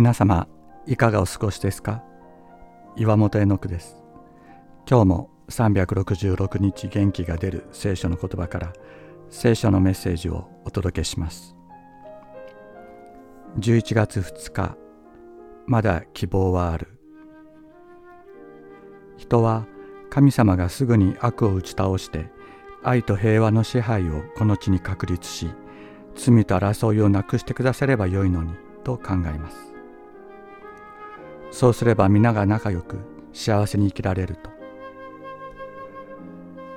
皆様いかがお過ごしですか？岩本絵の句です。今日も366日元気が出る聖書の言葉から聖書のメッセージをお届けします。11月2日まだ希望はある。人は神様がすぐに悪を打ち倒して愛と平和の支配をこの地に確立し罪と争いをなくしてくださればよいのにと考えます。そうすれば皆が仲良く幸せに生きられると。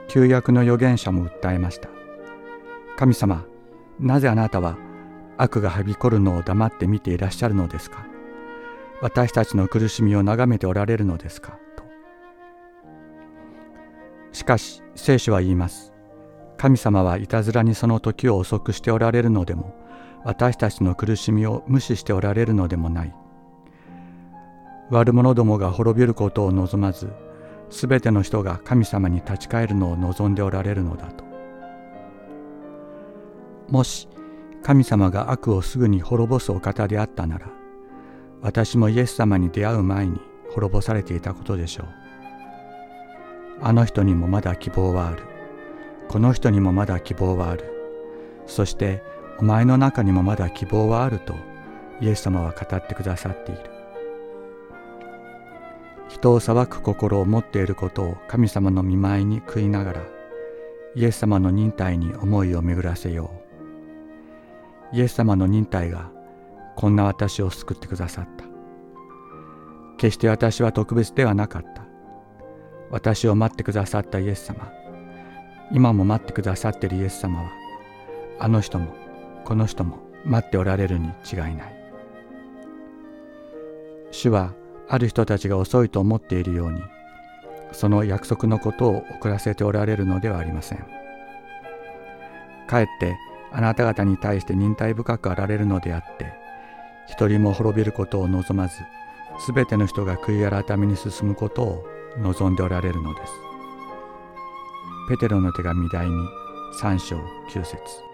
旧約の預言者も訴えました。神様なぜあなたは悪がはびこるのを黙って見ていらっしゃるのですか？私たちの苦しみを眺めておられるのですか？と。しかし聖書は言います。神様はいたずらにその時を遅くしておられるのでも私たちの苦しみを無視しておられるのでもない。悪者どもが滅びることを望まずすべての人が神様に立ち返るのを望んでおられるのだと。もし神様が悪をすぐに滅ぼすお方であったなら私もイエス様に出会う前に滅ぼされていたことでしょう。あの人にもまだ希望はある。この人にもまだ希望はある。そしてお前の中にもまだ希望はあるとイエス様は語ってくださっている。人を裁く心を持っていることを神様の見舞いに食いながらイエス様の忍耐に思いを巡らせよう。イエス様の忍耐がこんな私を救ってくださった。決して私は特別ではなかった。私を待ってくださったイエス様。今も待ってくださっているイエス様はあの人もこの人も待っておられるに違いない。主はある人たちが遅いと思っているようにその約束のことを遅らせておられるのではありません。かえってあなた方に対して忍耐深くあられるのであって一人も滅びることを望まずすべての人が悔い改めに進むことを望んでおられるのです。ペテロの手紙第2 3章9節。